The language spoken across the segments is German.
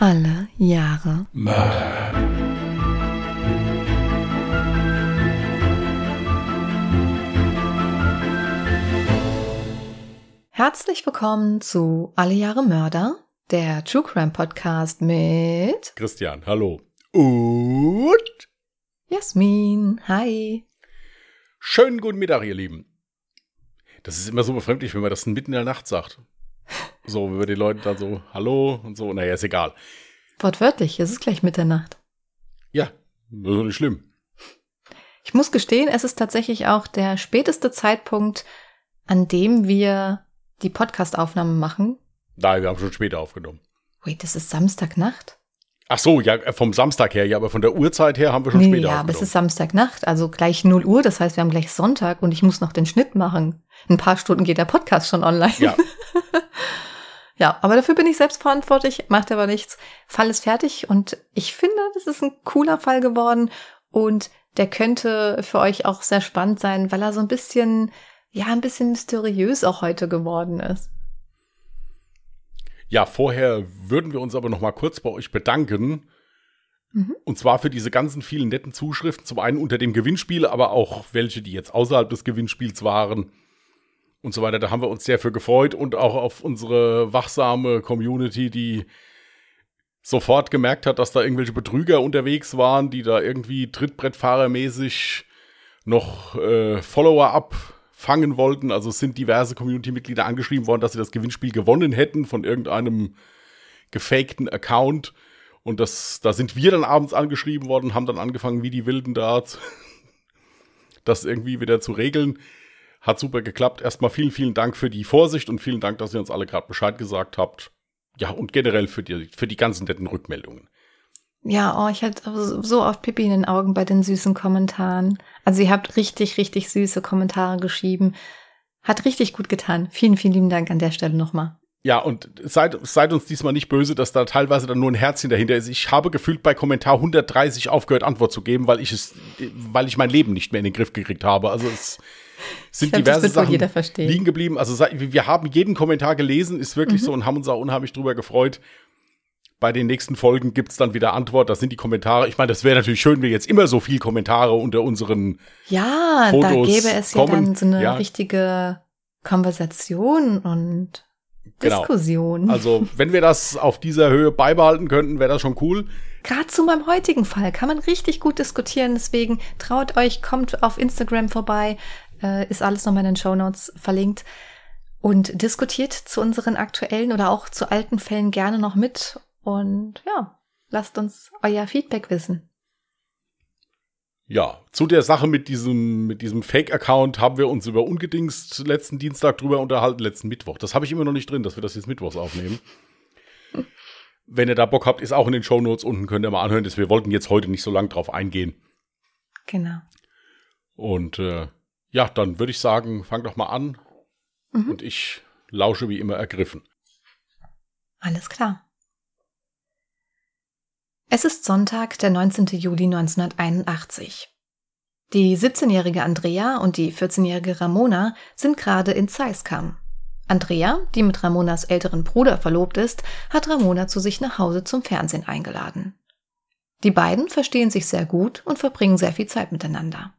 Alle Jahre Mörder. Herzlich willkommen zu Alle Jahre Mörder, der True Crime Podcast mit Christian, hallo. Und Jasmin. Hi. schönen guten Mittag, ihr Lieben. Das ist immer so befremdlich, wenn man das mitten in der Nacht sagt. So, wir den Leuten dann so, hallo und so, naja, ist egal. Wortwörtlich, es ist gleich Mitternacht. Ja, das ist nicht schlimm. Ich muss gestehen, es ist tatsächlich auch der späteste Zeitpunkt, an dem wir die Podcast-Aufnahme machen. Nein, wir haben schon später aufgenommen. Wait, das ist Samstagnacht? Ach so, ja, äh, vom Samstag her, ja, aber von der Uhrzeit her haben wir schon Nee, später ja, aber aufgenommen. es ist Samstagnacht, also gleich 0 Uhr, das heißt, wir haben gleich Sonntag und ich muss noch den Schnitt machen. In ein paar Stunden geht der Podcast schon online. ja, Ja, aber dafür bin ich selbst verantwortlich, macht aber nichts. Fall ist fertig und ich finde, das ist ein cooler Fall geworden und der könnte für euch auch sehr spannend sein, weil er so ein bisschen, ja, ein bisschen mysteriös auch heute geworden ist. ja, vorher würden wir uns aber noch mal kurz bei euch bedanken. Mhm. Und zwar für diese ganzen vielen netten Zuschriften. Zum einen unter dem Gewinnspiel, aber auch welche, die jetzt außerhalb des Gewinnspiels waren. Und so weiter. Da haben wir uns sehr für gefreut und auch auf unsere wachsame Community, die sofort gemerkt hat, dass da irgendwelche Betrüger unterwegs waren, die da irgendwie Trittbrettfahrermäßig noch äh, Follower abfangen wollten. Also sind diverse Community-Mitglieder angeschrieben worden, dass sie das Gewinnspiel gewonnen hätten von irgendeinem gefakten Account. Und das, da sind wir dann abends angeschrieben worden, haben dann angefangen, wie die Wilden da das irgendwie wieder zu regeln. Hat super geklappt. Erstmal vielen, vielen Dank für die Vorsicht und vielen Dank, dass ihr uns alle gerade Bescheid gesagt habt. Ja, und generell für die, für die ganzen netten Rückmeldungen. Ja, oh, ich hatte so oft Pipi in den Augen bei den süßen Kommentaren. Also ihr habt richtig, richtig süße Kommentare geschrieben. Hat richtig gut getan. Vielen, vielen lieben Dank an der Stelle nochmal. Ja, und seid, seid uns diesmal nicht böse, dass da teilweise dann nur ein Herzchen dahinter ist. Ich habe gefühlt bei Kommentar 130 aufgehört, Antwort zu geben, weil ich es, weil ich mein Leben nicht mehr in den Griff gekriegt habe. Also es sind glaub, diverse Sachen jeder verstehen. liegen geblieben. Also wir haben jeden Kommentar gelesen, ist Mhm. wirklich so und haben uns auch unheimlich drüber gefreut. Bei den nächsten Folgen gibt's dann wieder Antwort. Das sind die Kommentare. Ich meine, das wäre natürlich schön, wenn jetzt immer so viel Kommentare unter unseren Ja, da Fotos gäbe es ja kommen. dann so eine Ja. richtige Konversation und Genau. Diskussion. Also, wenn wir das auf dieser Höhe beibehalten könnten, wäre das schon cool. Gerade zu meinem heutigen Fall kann man richtig gut diskutieren. Deswegen traut euch, kommt auf Instagram vorbei. Äh, ist alles nochmal in den Show Notes verlinkt. Und diskutiert zu unseren aktuellen oder auch zu alten Fällen gerne noch mit. Und ja, lasst uns euer Feedback wissen. Ja, zu der Sache mit diesem, mit diesem Fake-Account haben wir uns über ungedingst letzten Dienstag drüber unterhalten, letzten Mittwoch. Das habe ich immer noch nicht drin, dass wir das jetzt mittwochs aufnehmen. Wenn ihr da Bock habt, ist auch in den Shownotes unten, könnt ihr mal anhören. Das, wir wollten jetzt heute nicht so lang drauf eingehen. Genau. Und äh, ja, dann würde ich sagen, fang doch mal an. Mhm. Und ich lausche wie immer ergriffen. Alles klar. Es ist Sonntag, der 19. Juli 1981. Die 17-jährige Andrea und die 14-jährige Ramona sind gerade in Zeiskam. Andrea, die mit Ramonas älteren Bruder verlobt ist, hat Ramona zu sich nach Hause zum Fernsehen eingeladen. Die beiden verstehen sich sehr gut und verbringen sehr viel Zeit miteinander.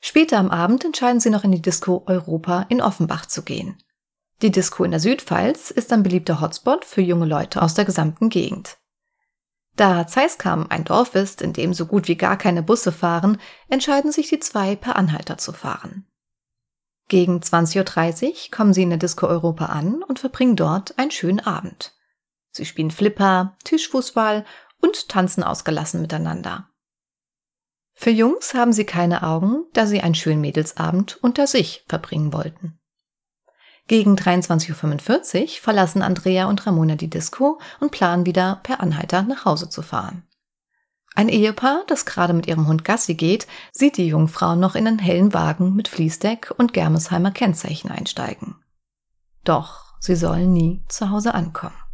Später am Abend entscheiden sie noch in die Disco Europa in Offenbach zu gehen. Die Disco in der Südpfalz ist ein beliebter Hotspot für junge Leute aus der gesamten Gegend. Da Zeiskam ein Dorf ist, in dem so gut wie gar keine Busse fahren, entscheiden sich die zwei per Anhalter zu fahren. Gegen 20.30 Uhr kommen sie in der Disco Europa an und verbringen dort einen schönen Abend. Sie spielen Flipper, Tischfußball und tanzen ausgelassen miteinander. Für Jungs haben sie keine Augen, da sie einen schönen Mädelsabend unter sich verbringen wollten. Gegen 23.45 Uhr verlassen Andrea und Ramona die Disco und planen wieder per Anhalter nach Hause zu fahren. Ein Ehepaar, das gerade mit ihrem Hund Gassi geht, sieht die Jungfrau noch in einen hellen Wagen mit Fließdeck und Germesheimer Kennzeichen einsteigen. Doch sie sollen nie zu Hause ankommen.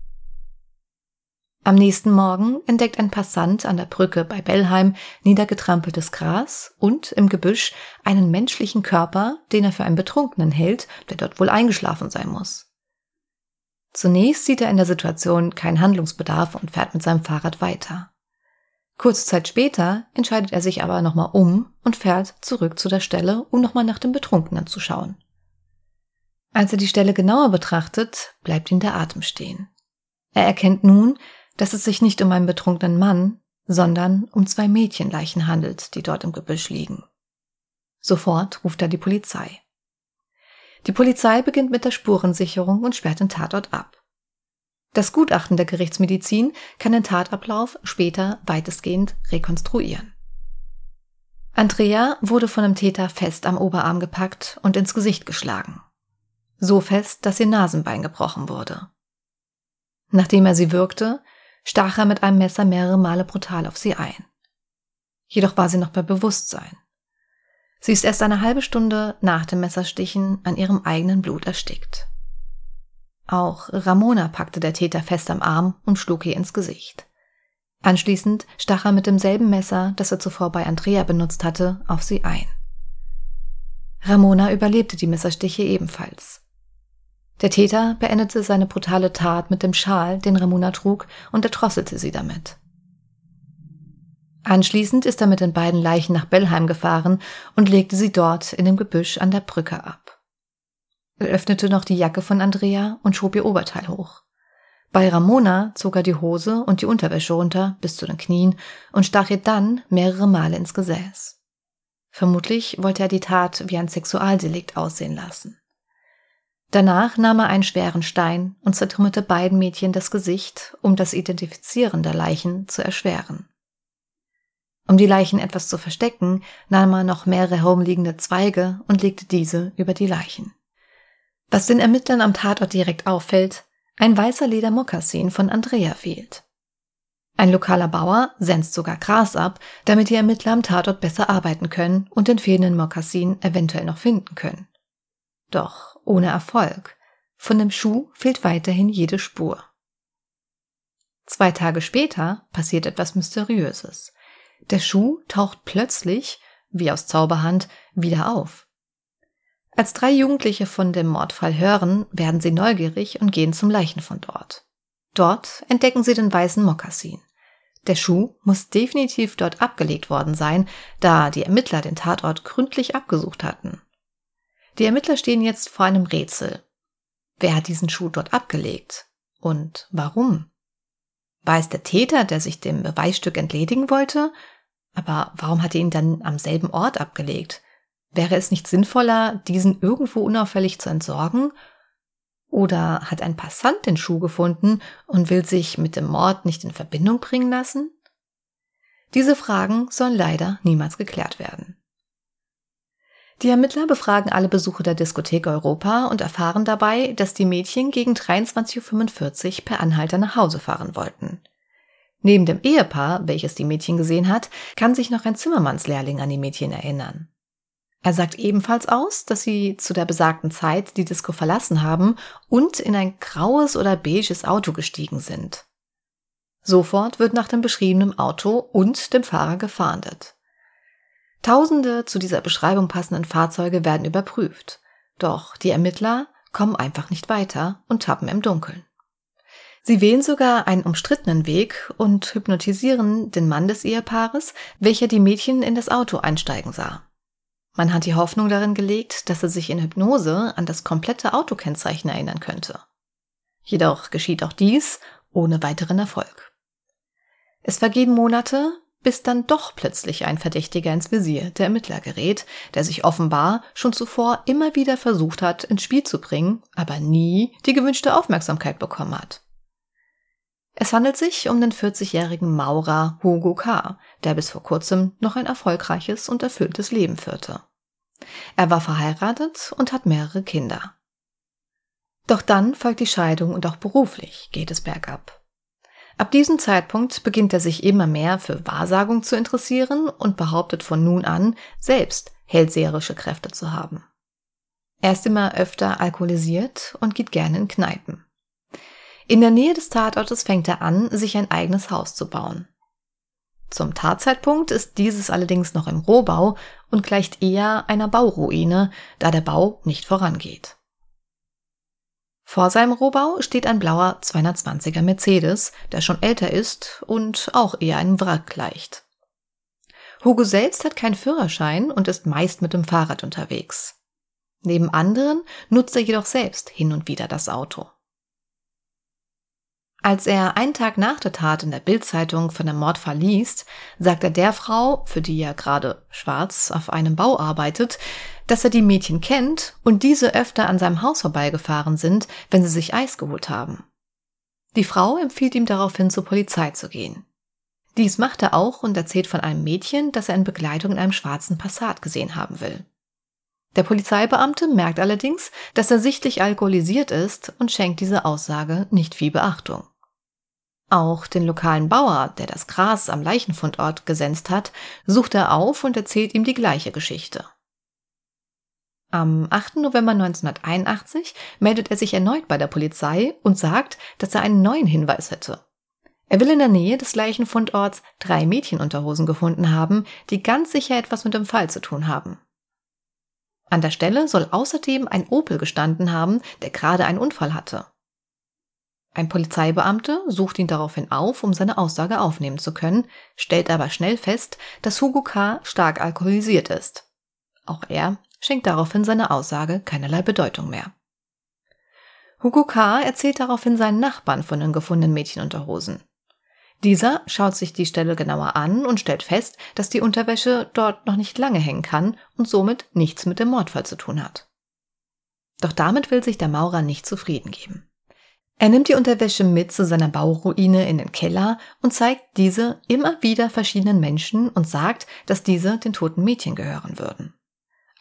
Am nächsten Morgen entdeckt ein Passant an der Brücke bei Bellheim niedergetrampeltes Gras und im Gebüsch einen menschlichen Körper, den er für einen Betrunkenen hält, der dort wohl eingeschlafen sein muss. Zunächst sieht er in der Situation keinen Handlungsbedarf und fährt mit seinem Fahrrad weiter. Kurze Zeit später entscheidet er sich aber nochmal um und fährt zurück zu der Stelle, um nochmal nach dem Betrunkenen zu schauen. Als er die Stelle genauer betrachtet, bleibt ihm der Atem stehen. Er erkennt nun, dass es sich nicht um einen betrunkenen Mann, sondern um zwei Mädchenleichen handelt, die dort im Gebüsch liegen. Sofort ruft er die Polizei. Die Polizei beginnt mit der Spurensicherung und sperrt den Tatort ab. Das Gutachten der Gerichtsmedizin kann den Tatablauf später weitestgehend rekonstruieren. Andrea wurde von dem Täter fest am Oberarm gepackt und ins Gesicht geschlagen. So fest, dass ihr Nasenbein gebrochen wurde. Nachdem er sie würgte, stach er mit einem Messer mehrere Male brutal auf sie ein. Jedoch war sie noch bei Bewusstsein. Sie ist erst eine halbe Stunde nach dem Messerstichen an ihrem eigenen Blut erstickt. Auch Ramona packte der Täter fest am Arm und schlug ihr ins Gesicht. Anschließend stach er mit demselben Messer, das er zuvor bei Andrea benutzt hatte, auf sie ein. Ramona überlebte die Messerstiche ebenfalls. Der Täter beendete seine brutale Tat mit dem Schal, den Ramona trug, und erdrosselte sie damit. Anschließend ist er mit den beiden Leichen nach Bellheim gefahren und legte sie dort in dem Gebüsch an der Brücke ab. Er öffnete noch die Jacke von Andrea und schob ihr Oberteil hoch. Bei Ramona zog er die Hose und die Unterwäsche runter bis zu den Knien und stach ihr dann mehrere Male ins Gesäß. Vermutlich wollte er die Tat wie ein Sexualdelikt aussehen lassen. Danach nahm er einen schweren Stein und zertrümmerte beiden Mädchen das Gesicht, um das Identifizieren der Leichen zu erschweren. Um die Leichen etwas zu verstecken, nahm er noch mehrere herumliegende Zweige und legte diese über die Leichen. Was den Ermittlern am Tatort direkt auffällt, ein weißer Ledermokassin von Andrea fehlt. Ein lokaler Bauer senzt sogar Gras ab, damit die Ermittler am Tatort besser arbeiten können und den fehlenden Mokassin eventuell noch finden können. Doch ohne Erfolg. Von dem Schuh fehlt weiterhin jede Spur. Zwei Tage später passiert etwas Mysteriöses. Der Schuh taucht plötzlich, wie aus Zauberhand, wieder auf. Als drei Jugendliche von dem Mordfall hören, werden sie neugierig und gehen zum Leichenfund dort. Dort entdecken sie den weißen Mokassin. Der Schuh muss definitiv dort abgelegt worden sein, da die Ermittler den Tatort gründlich abgesucht hatten. Die Ermittler stehen jetzt vor einem Rätsel. Wer hat diesen Schuh dort abgelegt? Und warum? War es der Täter, der sich dem Beweisstück entledigen wollte? Aber warum hat er ihn dann am selben Ort abgelegt? Wäre es nicht sinnvoller, diesen irgendwo unauffällig zu entsorgen? Oder hat ein Passant den Schuh gefunden und will sich mit dem Mord nicht in Verbindung bringen lassen? Diese Fragen sollen leider niemals geklärt werden. Die Ermittler befragen alle Besucher der Diskothek Europa und erfahren dabei, dass die Mädchen gegen 23.45 Uhr per Anhalter nach Hause fahren wollten. Neben dem Ehepaar, welches die Mädchen gesehen hat, kann sich noch ein Zimmermannslehrling an die Mädchen erinnern. Er sagt ebenfalls aus, dass sie zu der besagten Zeit die Disco verlassen haben und in ein graues oder beiges Auto gestiegen sind. Sofort wird nach dem beschriebenen Auto und dem Fahrer gefahndet. Tausende zu dieser Beschreibung passenden Fahrzeuge werden überprüft. Doch die Ermittler kommen einfach nicht weiter und tappen im Dunkeln. Sie wählen sogar einen umstrittenen Weg und hypnotisieren den Mann des Ehepaares, welcher die Mädchen in das Auto einsteigen sah. Man hat die Hoffnung darin gelegt, dass er sich in Hypnose an das komplette Autokennzeichen erinnern könnte. Jedoch geschieht auch dies ohne weiteren Erfolg. Es vergehen Monate, bis dann doch plötzlich ein Verdächtiger ins Visier der Ermittler gerät, der sich offenbar schon zuvor immer wieder versucht hat, ins Spiel zu bringen, aber nie die gewünschte Aufmerksamkeit bekommen hat. Es handelt sich um den 40-jährigen Maurer Hugo K., der bis vor kurzem noch ein erfolgreiches und erfülltes Leben führte. Er war verheiratet und hat mehrere Kinder. Doch dann folgt die Scheidung und auch beruflich geht es bergab. Ab diesem Zeitpunkt beginnt er sich immer mehr für Wahrsagung zu interessieren und behauptet von nun an, selbst hellseherische Kräfte zu haben. Er ist immer öfter alkoholisiert und geht gerne in Kneipen. In der Nähe des Tatortes fängt er an, sich ein eigenes Haus zu bauen. Zum Tatzeitpunkt ist dieses allerdings noch im Rohbau und gleicht eher einer Bauruine, da der Bau nicht vorangeht. Vor seinem Rohbau steht ein blauer 220er Mercedes, der schon älter ist und auch eher einem Wrack gleicht. Hugo selbst hat keinen Führerschein und ist meist mit dem Fahrrad unterwegs. Neben anderen nutzt er jedoch selbst hin und wieder das Auto. Als er einen Tag nach der Tat in der Bildzeitung von dem Mordfall liest, sagt er der Frau, für die er gerade schwarz auf einem Bau arbeitet, dass er die Mädchen kennt und diese öfter an seinem Haus vorbeigefahren sind, wenn sie sich Eis geholt haben. Die Frau empfiehlt ihm daraufhin zur Polizei zu gehen. Dies macht er auch und erzählt von einem Mädchen, das er in Begleitung in einem schwarzen Passat gesehen haben will. Der Polizeibeamte merkt allerdings, dass er sichtlich alkoholisiert ist und schenkt diese Aussage nicht viel Beachtung. Auch den lokalen Bauer, der das Gras am Leichenfundort gesenzt hat, sucht er auf und erzählt ihm die gleiche Geschichte. Am 8. November 1981 meldet er sich erneut bei der Polizei und sagt, dass er einen neuen Hinweis hätte. Er will in der Nähe des Leichenfundorts drei Mädchenunterhosen gefunden haben, die ganz sicher etwas mit dem Fall zu tun haben. An der Stelle soll außerdem ein Opel gestanden haben, der gerade einen Unfall hatte. Ein Polizeibeamter sucht ihn daraufhin auf, um seine Aussage aufnehmen zu können, stellt aber schnell fest, dass Hugo K. stark alkoholisiert ist. Auch er schenkt daraufhin seiner Aussage keinerlei Bedeutung mehr. Hugo K. erzählt daraufhin seinen Nachbarn von den gefundenen Mädchenunterhosen. Dieser schaut sich die Stelle genauer an und stellt fest, dass die Unterwäsche dort noch nicht lange hängen kann und somit nichts mit dem Mordfall zu tun hat. Doch damit will sich der Maurer nicht zufrieden geben. Er nimmt die Unterwäsche mit zu seiner Bauruine in den Keller und zeigt diese immer wieder verschiedenen Menschen und sagt, dass diese den toten Mädchen gehören würden.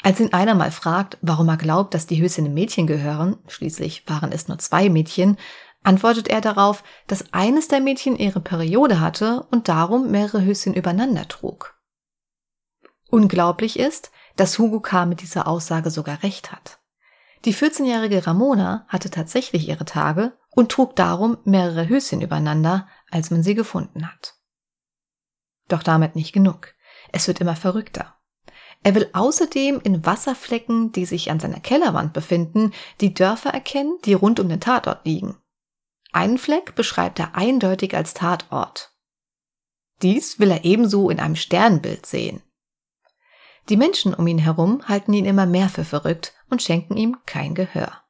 Als ihn einer mal fragt, warum er glaubt, dass die Höschen dem Mädchen gehören, schließlich waren es nur zwei Mädchen, antwortet er darauf, dass eines der Mädchen ihre Periode hatte und darum mehrere Höschen übereinander trug. Unglaublich ist, dass Hugo K. mit dieser Aussage sogar recht hat. Die 14-jährige Ramona hatte tatsächlich ihre Tage und trug darum mehrere Höschen übereinander, als man sie gefunden hat. Doch damit nicht genug. Es wird immer verrückter. Er will außerdem in Wasserflecken, die sich an seiner Kellerwand befinden, die Dörfer erkennen, die rund um den Tatort liegen. Einen Fleck beschreibt er eindeutig als Tatort. Dies will er ebenso in einem Sternbild sehen. Die Menschen um ihn herum halten ihn immer mehr für verrückt und schenken ihm kein Gehör.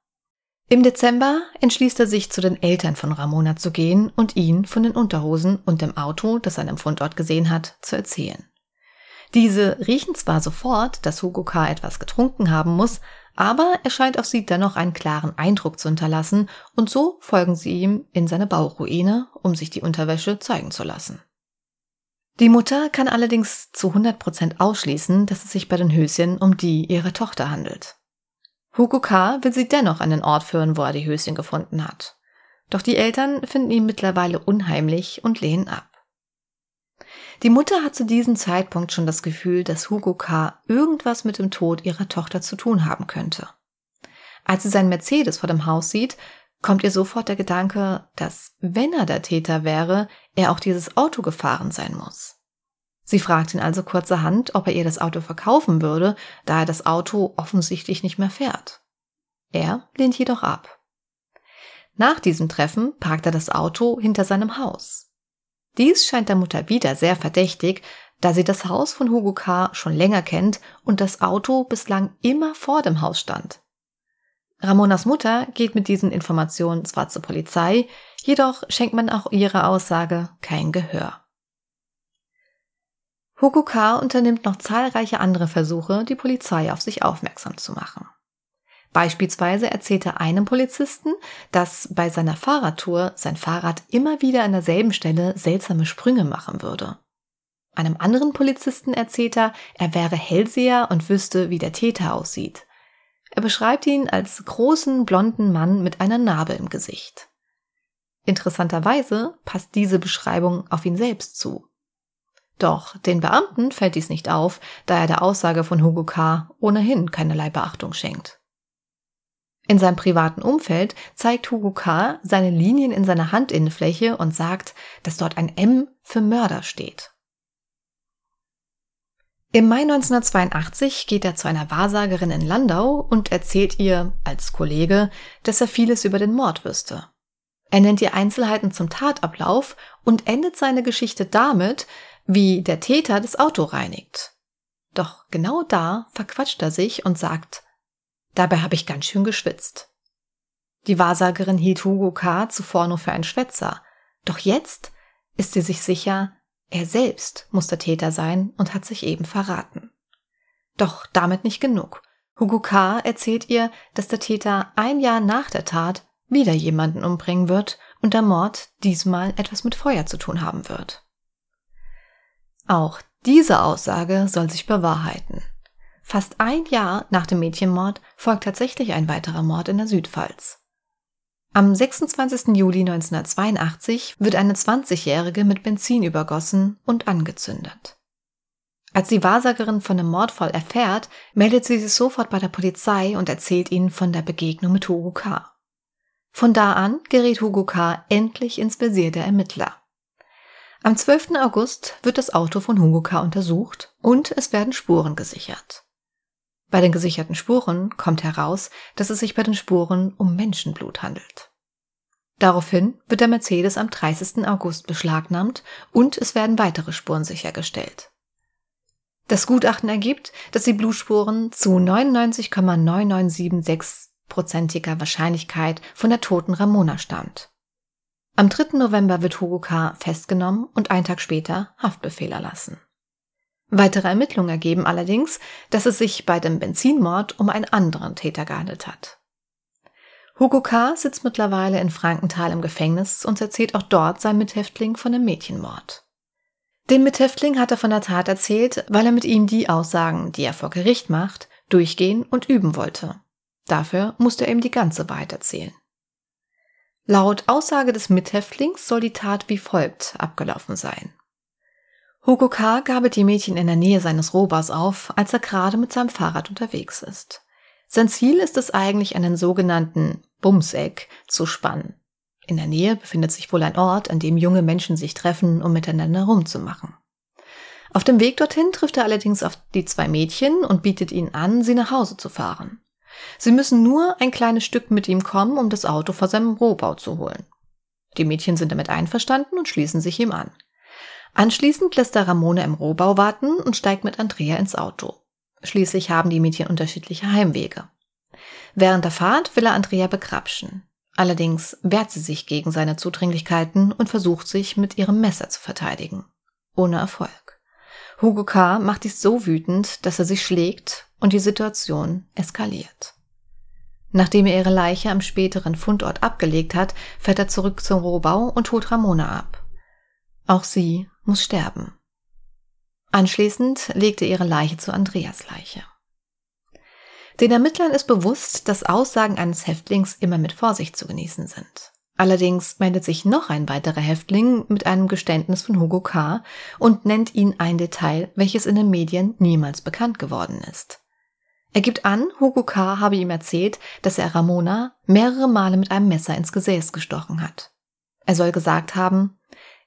Im Dezember entschließt er sich, zu den Eltern von Ramona zu gehen und ihnen von den Unterhosen und dem Auto, das er am Fundort gesehen hat, zu erzählen. Diese riechen zwar sofort, dass Hugo K. etwas getrunken haben muss, aber er scheint auf sie dennoch einen klaren Eindruck zu hinterlassen und so folgen sie ihm in seine Bauruine, um sich die Unterwäsche zeigen zu lassen. Die Mutter kann allerdings zu 100 Prozent ausschließen, dass es sich bei den Höschen um die ihrer Tochter handelt. Hugo K. will sie dennoch an den Ort führen, wo er die Höschen gefunden hat. Doch die Eltern finden ihn mittlerweile unheimlich und lehnen ab. Die Mutter hat zu diesem Zeitpunkt schon das Gefühl, dass Hugo K. irgendwas mit dem Tod ihrer Tochter zu tun haben könnte. Als sie seinen Mercedes vor dem Haus sieht, kommt ihr sofort der Gedanke, dass, wenn er der Täter wäre, er auch dieses Auto gefahren sein muss. Sie fragt ihn also kurzerhand, ob er ihr das Auto verkaufen würde, da er das Auto offensichtlich nicht mehr fährt. Er lehnt jedoch ab. Nach diesem Treffen parkt er das Auto hinter seinem Haus. Dies scheint der Mutter wieder sehr verdächtig, da sie das Haus von Hugo K. schon länger kennt und das Auto bislang immer vor dem Haus stand. Ramonas Mutter geht mit diesen Informationen zwar zur Polizei, jedoch schenkt man auch ihrer Aussage kein Gehör. K. unternimmt noch zahlreiche andere Versuche, die Polizei auf sich aufmerksam zu machen. Beispielsweise erzählt er einem Polizisten, dass bei seiner Fahrradtour sein Fahrrad immer wieder an derselben Stelle seltsame Sprünge machen würde. Einem anderen Polizisten erzählt er, er wäre Hellseher und wüsste, wie der Täter aussieht. Er beschreibt ihn als großen, blonden Mann mit einer Narbe im Gesicht. Interessanterweise passt diese Beschreibung auf ihn selbst zu. Doch den Beamten fällt dies nicht auf, da er der Aussage von Hugo K. ohnehin keinerlei Beachtung schenkt. In seinem privaten Umfeld zeigt Hugo K. seine Linien in seiner Handinnenfläche und sagt, dass dort ein M für Mörder steht. Im Mai 1982 geht er zu einer Wahrsagerin in Landau und erzählt ihr als Kollege, dass er vieles über den Mord wüsste. Er nennt ihr Einzelheiten zum Tatablauf und endet seine Geschichte damit, wie der Täter das Auto reinigt. Doch genau da verquatscht er sich und sagt, dabei habe ich ganz schön geschwitzt. Die Wahrsagerin hielt Hugo K. zuvor nur für einen Schwätzer, doch jetzt ist sie sich sicher, er selbst muss der Täter sein und hat sich eben verraten. Doch damit nicht genug. Hugo K. erzählt ihr, dass der Täter ein Jahr nach der Tat wieder jemanden umbringen wird und der Mord diesmal etwas mit Feuer zu tun haben wird. Auch diese Aussage soll sich bewahrheiten. Fast ein Jahr nach dem Mädchenmord folgt tatsächlich ein weiterer Mord in der Südpfalz. Am 26. Juli 1982 wird eine 20-Jährige mit Benzin übergossen und angezündet. Als die Wahrsagerin von dem Mordfall erfährt, meldet sie sich sofort bei der Polizei und erzählt ihnen von der Begegnung mit Hugo K. Von da an gerät Hugo K. endlich ins Visier der Ermittler. Am 12. August wird das Auto von Hugo K. untersucht und es werden Spuren gesichert. Bei den gesicherten Spuren kommt heraus, dass es sich bei den Spuren um Menschenblut handelt. Daraufhin wird der Mercedes am 30. August beschlagnahmt und es werden weitere Spuren sichergestellt. Das Gutachten ergibt, dass die Blutspuren zu 99,9976-prozentiger Wahrscheinlichkeit von der toten Ramona stammt. Am 3. November wird Hugo K. festgenommen und einen Tag später Haftbefehl erlassen. Weitere Ermittlungen ergeben allerdings, dass es sich bei dem Benzinmord um einen anderen Täter gehandelt hat. Hugo K. sitzt mittlerweile in Frankenthal im Gefängnis und erzählt auch dort seinem Mithäftling von dem Mädchenmord. Dem Mithäftling hat er von der Tat erzählt, weil er mit ihm die Aussagen, die er vor Gericht macht, durchgehen und üben wollte. Dafür musste er ihm die ganze Wahrheit erzählen. Laut Aussage des Mithäftlings soll die Tat wie folgt abgelaufen sein. Hugo K. gabelt die Mädchen in der Nähe seines Rohbaus auf, als er gerade mit seinem Fahrrad unterwegs ist. Sein Ziel ist es eigentlich, einen sogenannten Bumseck zu spannen. In der Nähe befindet sich wohl ein Ort, an dem junge Menschen sich treffen, um miteinander rumzumachen. Auf dem Weg dorthin trifft er allerdings auf die zwei Mädchen und bietet ihnen an, sie nach Hause zu fahren. Sie müssen nur ein kleines Stück mit ihm kommen, um das Auto vor seinem Rohbau zu holen. Die Mädchen sind damit einverstanden und schließen sich ihm an. Anschließend lässt er Ramona im Rohbau warten und steigt mit Andrea ins Auto. Schließlich haben die Mädchen unterschiedliche Heimwege. Während der Fahrt will er Andrea begrapschen. Allerdings wehrt sie sich gegen seine Zudringlichkeiten und versucht sich mit ihrem Messer zu verteidigen. Ohne Erfolg. Hugo K. macht dies so wütend, dass er sich schlägt und die Situation eskaliert. Nachdem er ihre Leiche am späteren Fundort abgelegt hat, fährt er zurück zum Rohbau und holt Ramona ab. Auch sie muss sterben. Anschließend legte ihre Leiche zu Andreas Leiche. Den Ermittlern ist bewusst, dass Aussagen eines Häftlings immer mit Vorsicht zu genießen sind. Allerdings meldet sich noch ein weiterer Häftling mit einem Geständnis von Hugo K. und nennt ihn ein Detail, welches in den Medien niemals bekannt geworden ist. Er gibt an, Hugo K. habe ihm erzählt, dass er Ramona mehrere Male mit einem Messer ins Gesäß gestochen hat. Er soll gesagt haben,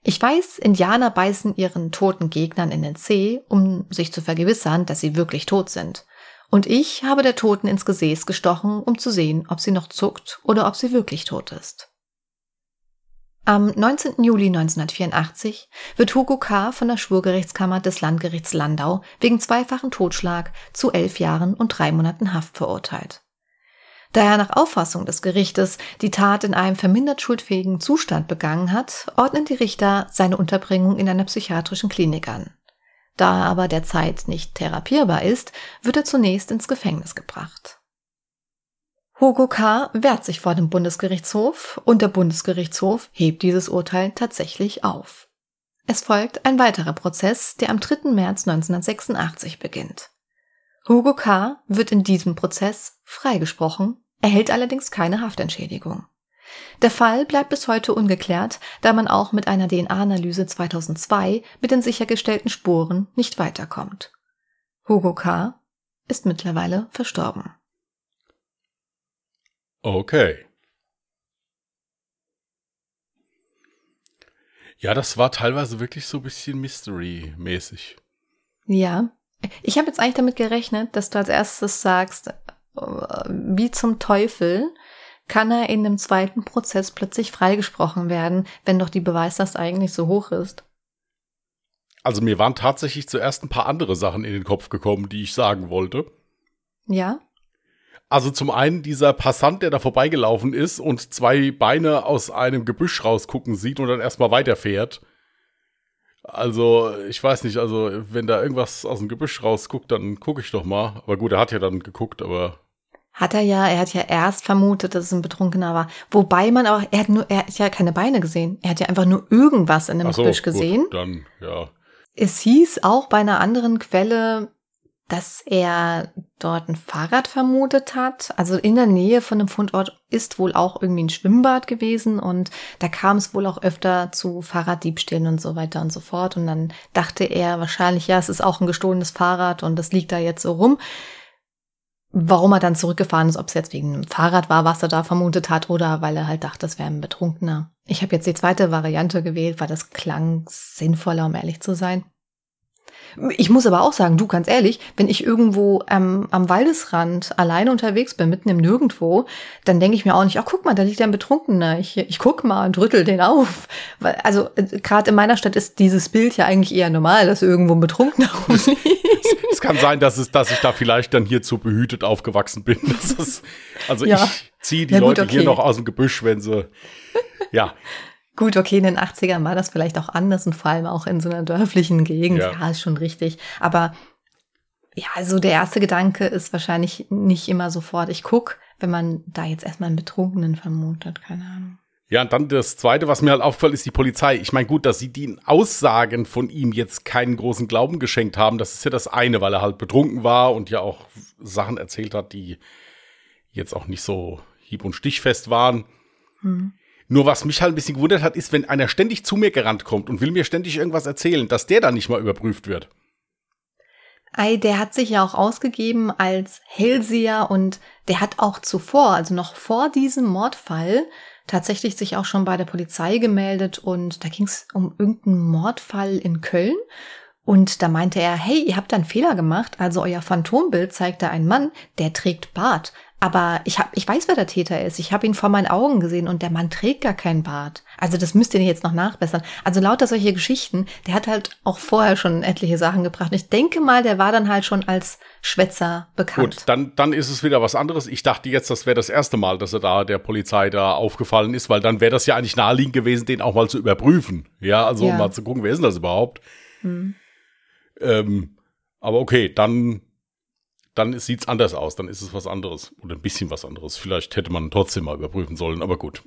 ich weiß, Indianer beißen ihren toten Gegnern in den Zeh, um sich zu vergewissern, dass sie wirklich tot sind. Und ich habe der Toten ins Gesäß gestochen, um zu sehen, ob sie noch zuckt oder ob sie wirklich tot ist. Am 19. Juli 1984 wird Hugo K. von der Schwurgerichtskammer des Landgerichts Landau wegen zweifachen Totschlag zu elf Jahren und drei Monaten Haft verurteilt. Da er nach Auffassung des Gerichtes die Tat in einem vermindert schuldfähigen Zustand begangen hat, ordnen die Richter seine Unterbringung in einer psychiatrischen Klinik an. Da er aber derzeit nicht therapierbar ist, wird er zunächst ins Gefängnis gebracht. Hugo K. wehrt sich vor dem Bundesgerichtshof und der Bundesgerichtshof hebt dieses Urteil tatsächlich auf. Es folgt ein weiterer Prozess, der am 3. März 1986 beginnt. Hugo K. wird in diesem Prozess freigesprochen erhält allerdings keine Haftentschädigung. Der Fall bleibt bis heute ungeklärt, da man auch mit einer DNA-Analyse 2002 mit den sichergestellten Spuren nicht weiterkommt. Hugo K. ist mittlerweile verstorben. Okay. Ja, das war teilweise wirklich so ein bisschen Mystery-mäßig. Ja, Ich habe jetzt eigentlich damit gerechnet, dass du als erstes sagst, äh, wie zum Teufel kann er in dem zweiten Prozess plötzlich freigesprochen werden, wenn doch die Beweislast eigentlich so hoch ist. Also mir waren tatsächlich zuerst ein paar andere Sachen in den Kopf gekommen, die ich sagen wollte. Ja. Also zum einen dieser Passant, der da vorbeigelaufen ist und zwei Beine aus einem Gebüsch rausgucken sieht und dann erstmal weiterfährt. Also, ich weiß nicht, also wenn da irgendwas aus dem Gebüsch rausguckt, dann gucke ich doch mal. Aber gut, er hat ja dann geguckt, aber hat er ja, er hat ja erst vermutet, dass es ein Betrunkener war. Wobei man auch, er hat nur, er hat ja keine Beine gesehen. Er hat ja einfach nur irgendwas in dem so, Gebüsch gesehen. Gut, dann, ja. Es hieß auch bei einer anderen Quelle, dass er dort ein Fahrrad vermutet hat. Also in der Nähe von dem Fundort ist wohl auch irgendwie ein Schwimmbad gewesen und da kam es wohl auch öfter zu Fahrraddiebstählen und so weiter und so fort. Und dann dachte er wahrscheinlich, ja, es ist auch ein gestohlenes Fahrrad und das liegt da jetzt so rum. Warum er dann zurückgefahren ist, ob es jetzt wegen einem Fahrrad war, was er da vermutet hat, oder weil er halt dachte, das wäre ein Betrunkener. Ich habe jetzt die zweite Variante gewählt, weil das klang sinnvoller, um ehrlich zu sein. Ich muss aber auch sagen, du ganz ehrlich, wenn ich irgendwo ähm, am Waldesrand alleine unterwegs bin, mitten im Nirgendwo, dann denke ich mir auch nicht, ach guck mal, da liegt ein Betrunkener, ich, ich guck mal und rüttel den auf. Weil, also äh, gerade in meiner Stadt ist dieses Bild ja eigentlich eher normal, dass irgendwo ein Betrunkener rumliegt. es kann sein, dass, es, dass ich da vielleicht dann hier zu behütet aufgewachsen bin. Es, also ja. ich ziehe die ja, gut, Leute okay. hier noch aus dem Gebüsch, wenn sie, ja. Gut, okay, in den 80ern war das vielleicht auch anders und vor allem auch in so einer dörflichen Gegend. Ja, ja ist schon richtig. Aber ja, also der erste Gedanke ist wahrscheinlich nicht immer sofort, ich guck, wenn man da jetzt erstmal einen Betrunkenen vermutet, keine Ahnung. Ja, und dann das Zweite, was mir halt auffällt, ist die Polizei. Ich meine, gut, dass sie den Aussagen von ihm jetzt keinen großen Glauben geschenkt haben, das ist ja das eine, weil er halt betrunken war und ja auch Sachen erzählt hat, die jetzt auch nicht so hieb- und stichfest waren. Mhm. Nur was mich halt ein bisschen gewundert hat, ist, wenn einer ständig zu mir gerannt kommt und will mir ständig irgendwas erzählen, dass der dann nicht mal überprüft wird. Ei, der hat sich ja auch ausgegeben als Hellseher und der hat auch zuvor, also noch vor diesem Mordfall, tatsächlich sich auch schon bei der Polizei gemeldet und da ging es um irgendeinen Mordfall in Köln. Und da meinte er, hey, ihr habt einen Fehler gemacht, also euer Phantombild zeigt da einen Mann, der trägt Bart. Aber ich, hab, ich weiß, wer der Täter ist. Ich habe ihn vor meinen Augen gesehen und der Mann trägt gar keinen Bart. Also das müsst ihr jetzt noch nachbessern. Also lauter solche Geschichten, der hat halt auch vorher schon etliche Sachen gebracht. Ich denke mal, der war dann halt schon als Schwätzer bekannt. Gut, dann, dann ist es wieder was anderes. Ich dachte jetzt, das wäre das erste Mal, dass er da der Polizei da aufgefallen ist, weil dann wäre das ja eigentlich naheliegend gewesen, den auch mal zu überprüfen. Ja, also ja. mal zu gucken, wer ist denn das überhaupt? Hm. Ähm, aber okay, dann dann sieht es anders aus, dann ist es was anderes oder ein bisschen was anderes. Vielleicht hätte man trotzdem mal überprüfen sollen, aber gut.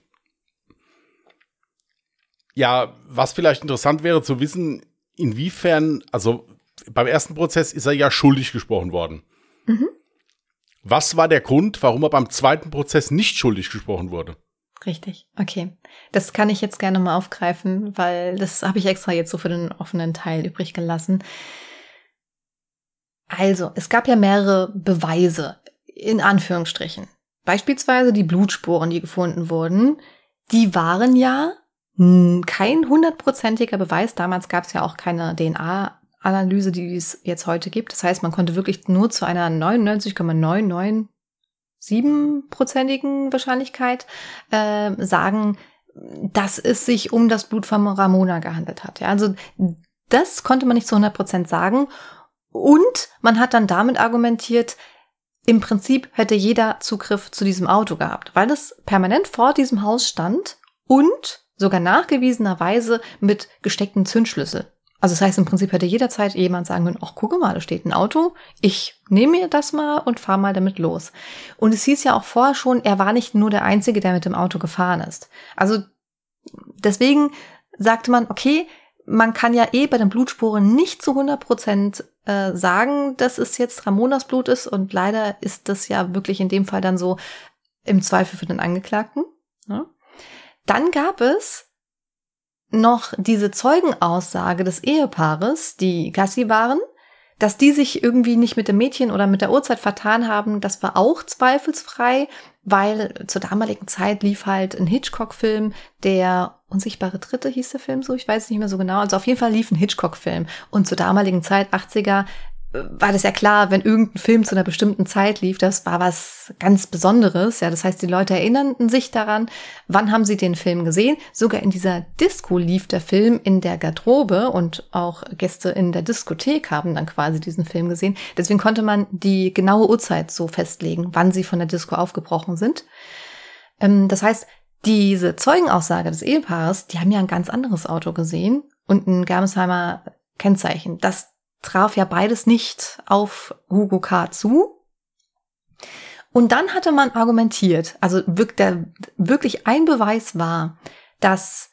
Ja, was vielleicht interessant wäre zu wissen, inwiefern, also beim ersten Prozess ist er ja schuldig gesprochen worden. Mhm. Was war der Grund, warum er beim zweiten Prozess nicht schuldig gesprochen wurde? Richtig, okay. Das kann ich jetzt gerne mal aufgreifen, weil das habe ich extra jetzt so für den offenen Teil übrig gelassen. Also, es gab ja mehrere Beweise, in Anführungsstrichen. Beispielsweise die Blutspuren, die gefunden wurden, die waren ja kein hundertprozentiger Beweis. Damals gab es ja auch keine DNA-Analyse, die es jetzt heute gibt. Das heißt, man konnte wirklich nur zu einer 99,997-prozentigen Wahrscheinlichkeit äh, sagen, dass es sich um das Blut von Ramona gehandelt hat. Ja, also das konnte man nicht zu 100 Prozent sagen. Und man hat dann damit argumentiert, im Prinzip hätte jeder Zugriff zu diesem Auto gehabt, weil es permanent vor diesem Haus stand und sogar nachgewiesenerweise mit gesteckten Zündschlüssel. Also das heißt, im Prinzip hätte jederzeit jemand sagen können, ach, gucke mal, da steht ein Auto, ich nehme mir das mal und fahre mal damit los. Und es hieß ja auch vorher schon, er war nicht nur der Einzige, der mit dem Auto gefahren ist. Also deswegen sagte man, okay, man kann ja eh bei den Blutspuren nicht zu 100 Prozent äh, sagen, dass es jetzt Ramonas Blut ist und leider ist das ja wirklich in dem Fall dann so im Zweifel für den Angeklagten. Ja. Dann gab es noch diese Zeugenaussage des Ehepaares, die Gassi waren, dass die sich irgendwie nicht mit dem Mädchen oder mit der Uhrzeit vertan haben, das war auch zweifelsfrei, weil zur damaligen Zeit lief halt ein Hitchcock-Film, der Unsichtbare Dritte hieß der Film so, ich weiß nicht mehr so genau. Also auf jeden Fall lief ein Hitchcock-Film. Und zur damaligen Zeit, 80er, war das ja klar, wenn irgendein Film zu einer bestimmten Zeit lief, das war was ganz Besonderes. Ja, das heißt, die Leute erinnerten sich daran, wann haben sie den Film gesehen. Sogar in dieser Disco lief der Film in der Garderobe und auch Gäste in der Diskothek haben dann quasi diesen Film gesehen. Deswegen konnte man die genaue Uhrzeit so festlegen, wann sie von der Disco aufgebrochen sind. Ähm, das heißt, diese Zeugenaussage des Ehepaares, die haben ja ein ganz anderes Auto gesehen und ein Germesheimer Kennzeichen. Das traf ja beides nicht auf Hugo K. zu. Und dann hatte man argumentiert, also wirklich ein Beweis war, dass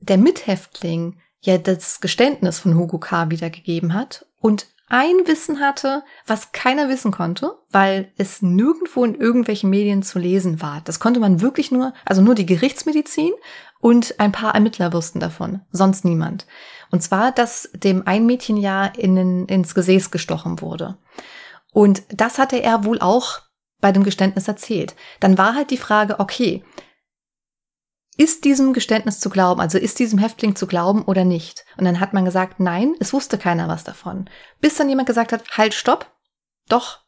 der Mithäftling ja das Geständnis von Hugo K. wiedergegeben hat und ein Wissen hatte, was keiner wissen konnte, weil es nirgendwo in irgendwelchen Medien zu lesen war. Das konnte man wirklich nur, also nur die Gerichtsmedizin und ein paar Ermittler wussten davon, sonst niemand. Und zwar, dass dem ein Mädchen ja in, ins Gesäß gestochen wurde. Und das hatte er wohl auch bei dem Geständnis erzählt. Dann war halt die Frage, okay, ist diesem Geständnis zu glauben, also ist diesem Häftling zu glauben oder nicht? Und dann hat man gesagt, nein, es wusste keiner was davon. Bis dann jemand gesagt hat, halt, stopp, doch,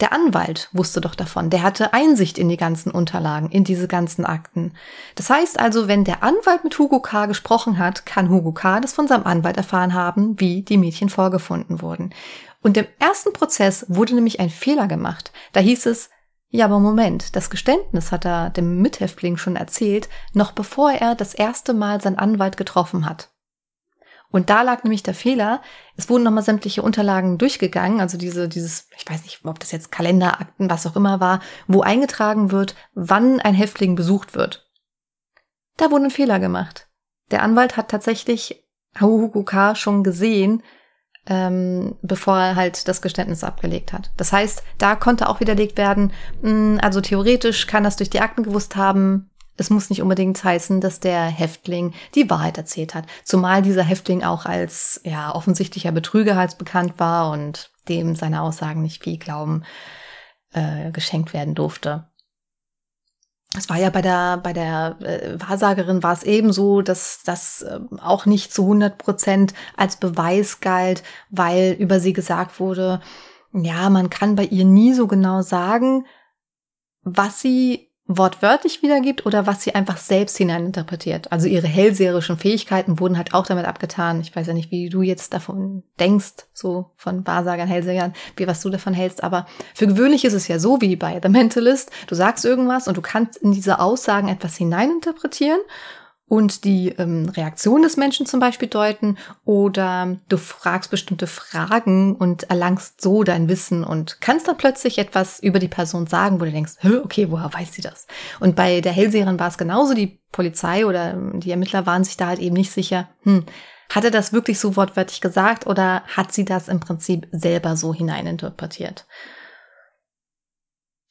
der Anwalt wusste doch davon, der hatte Einsicht in die ganzen Unterlagen, in diese ganzen Akten. Das heißt also, wenn der Anwalt mit Hugo K. gesprochen hat, kann Hugo K. das von seinem Anwalt erfahren haben, wie die Mädchen vorgefunden wurden. Und im ersten Prozess wurde nämlich ein Fehler gemacht. Da hieß es, ja, aber Moment, das Geständnis hat er dem Mithäftling schon erzählt, noch bevor er das erste Mal seinen Anwalt getroffen hat. Und da lag nämlich der Fehler. Es wurden nochmal sämtliche Unterlagen durchgegangen, also diese, dieses, ich weiß nicht, ob das jetzt Kalenderakten, was auch immer war, wo eingetragen wird, wann ein Häftling besucht wird. Da wurde ein Fehler gemacht. Der Anwalt hat tatsächlich Hugo K. schon gesehen, ähm, bevor er halt das Geständnis abgelegt hat. Das heißt, da konnte auch widerlegt werden, mh, hm, also theoretisch kann das durch die Akten gewusst haben, es muss nicht unbedingt heißen, dass der Häftling die Wahrheit erzählt hat. Zumal dieser Häftling auch als ja offensichtlicher Betrüger als bekannt war und dem seine Aussagen nicht viel Glauben äh, geschenkt werden durfte. Es war ja bei der bei der äh, Wahrsagerin war es ebenso, dass das äh, auch nicht zu 100 Prozent als Beweis galt, weil über sie gesagt wurde, ja, man kann bei ihr nie so genau sagen, was sie wortwörtlich wiedergibt oder was sie einfach selbst hineininterpretiert. Also ihre hellseherischen Fähigkeiten wurden halt auch damit abgetan. Ich weiß ja nicht, wie du jetzt davon denkst, so von Wahrsagern, Hellsehern, wie was du davon hältst. Aber für gewöhnlich ist es ja so wie bei The Mentalist. Du sagst irgendwas und du kannst in diese Aussagen etwas hineininterpretieren und die ähm, Reaktion des Menschen zum Beispiel deuten oder du fragst bestimmte Fragen und erlangst so dein Wissen und kannst dann plötzlich etwas über die Person sagen, wo du denkst, okay, woher weiß sie das? Und bei der Hellseherin war es genauso, die Polizei oder die Ermittler waren sich da halt eben nicht sicher, hm, hat er das wirklich so wortwörtlich gesagt oder hat sie das im Prinzip selber so hineininterpretiert?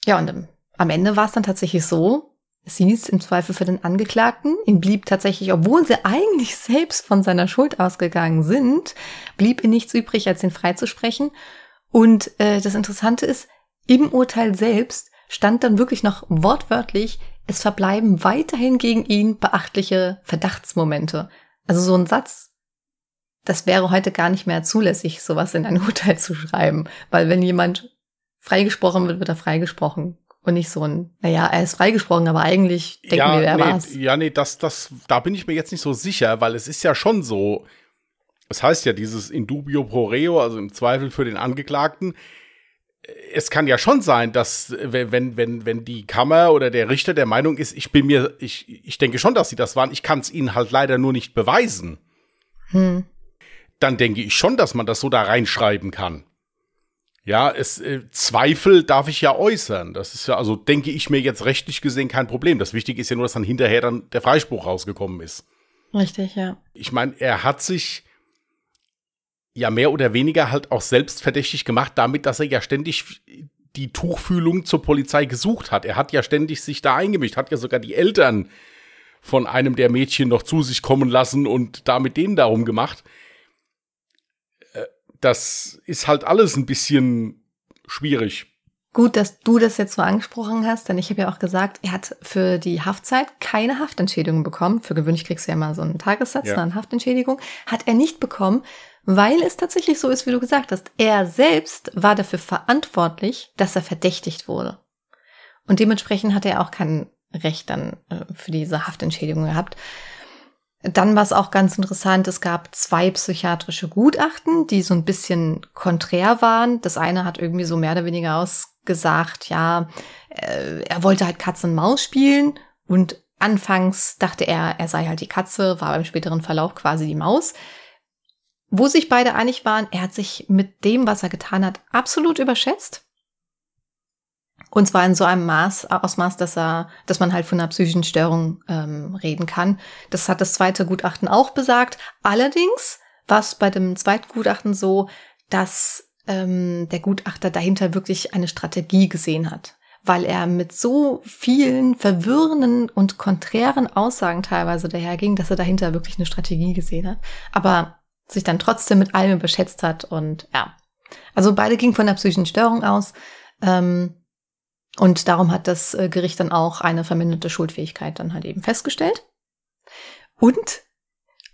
Ja, und ähm, am Ende war es dann tatsächlich so, es hieß im Zweifel für den Angeklagten, ihm blieb tatsächlich, obwohl sie eigentlich selbst von seiner Schuld ausgegangen sind, blieb ihm nichts übrig, als ihn freizusprechen. Und äh, das Interessante ist, im Urteil selbst stand dann wirklich noch wortwörtlich, es verbleiben weiterhin gegen ihn beachtliche Verdachtsmomente. Also so ein Satz, das wäre heute gar nicht mehr zulässig, sowas in ein Urteil zu schreiben. Weil wenn jemand freigesprochen wird, wird er freigesprochen. Und nicht so ein, naja, er ist freigesprochen, aber eigentlich denken ja, wir, er nee, war's. Ja, nee, das, das, da bin ich mir jetzt nicht so sicher, weil es ist ja schon so, es heißt ja dieses in dubio pro reo, also im Zweifel für den Angeklagten. Es kann ja schon sein, dass wenn, wenn, wenn die Kammer oder der Richter der Meinung ist, ich bin mir, ich, ich denke schon, dass sie das waren, ich kann es ihnen halt leider nur nicht beweisen. Hm. Dann denke ich schon, dass man das so da reinschreiben kann. Ja, es äh, Zweifel darf ich ja äußern. Das ist ja, also denke ich mir jetzt rechtlich gesehen kein Problem. Das Wichtige ist ja nur, dass dann hinterher dann der Freispruch rausgekommen ist. Richtig, ja. Ich meine, er hat sich ja mehr oder weniger halt auch selbst verdächtig gemacht, damit, dass er ja ständig die Tuchfühlung zur Polizei gesucht hat. Er hat ja ständig sich da eingemischt, hat ja sogar die Eltern von einem der Mädchen noch zu sich kommen lassen und da mit denen darum gemacht das ist halt alles ein bisschen schwierig. Gut, dass du das jetzt so angesprochen hast, denn ich habe ja auch gesagt, er hat für die Haftzeit keine Haftentschädigung bekommen. Für gewöhnlich kriegst du ja immer so einen Tagessatz ja. an Haftentschädigung. Hat er nicht bekommen, weil es tatsächlich so ist, wie du gesagt hast. Er selbst war dafür verantwortlich, dass er verdächtigt wurde. Und dementsprechend hat er auch kein Recht dann äh, für diese Haftentschädigung gehabt. Dann war es auch ganz interessant, es gab zwei psychiatrische Gutachten, die so ein bisschen konträr waren. Das eine hat irgendwie so mehr oder weniger ausgesagt, ja, äh, er wollte halt Katze und Maus spielen und anfangs dachte er, er sei halt die Katze, war beim späteren Verlauf quasi die Maus. Wo sich beide einig waren, er hat sich mit dem, was er getan hat, absolut überschätzt. Und zwar in so einem Maß, Ausmaß, dass er, dass man halt von einer psychischen Störung ähm, reden kann. Das hat das zweite Gutachten auch besagt. Allerdings war es bei dem zweiten Gutachten so, dass ähm, der Gutachter dahinter wirklich eine Strategie gesehen hat. Weil er mit so vielen verwirrenden und konträren Aussagen teilweise daherging, dass er dahinter wirklich eine Strategie gesehen hat. Aber sich dann trotzdem mit allem überschätzt hat und ja. Also beide gingen von einer psychischen Störung aus. Ähm, und darum hat das äh, Gericht dann auch eine verminderte Schuldfähigkeit dann halt eben festgestellt. Und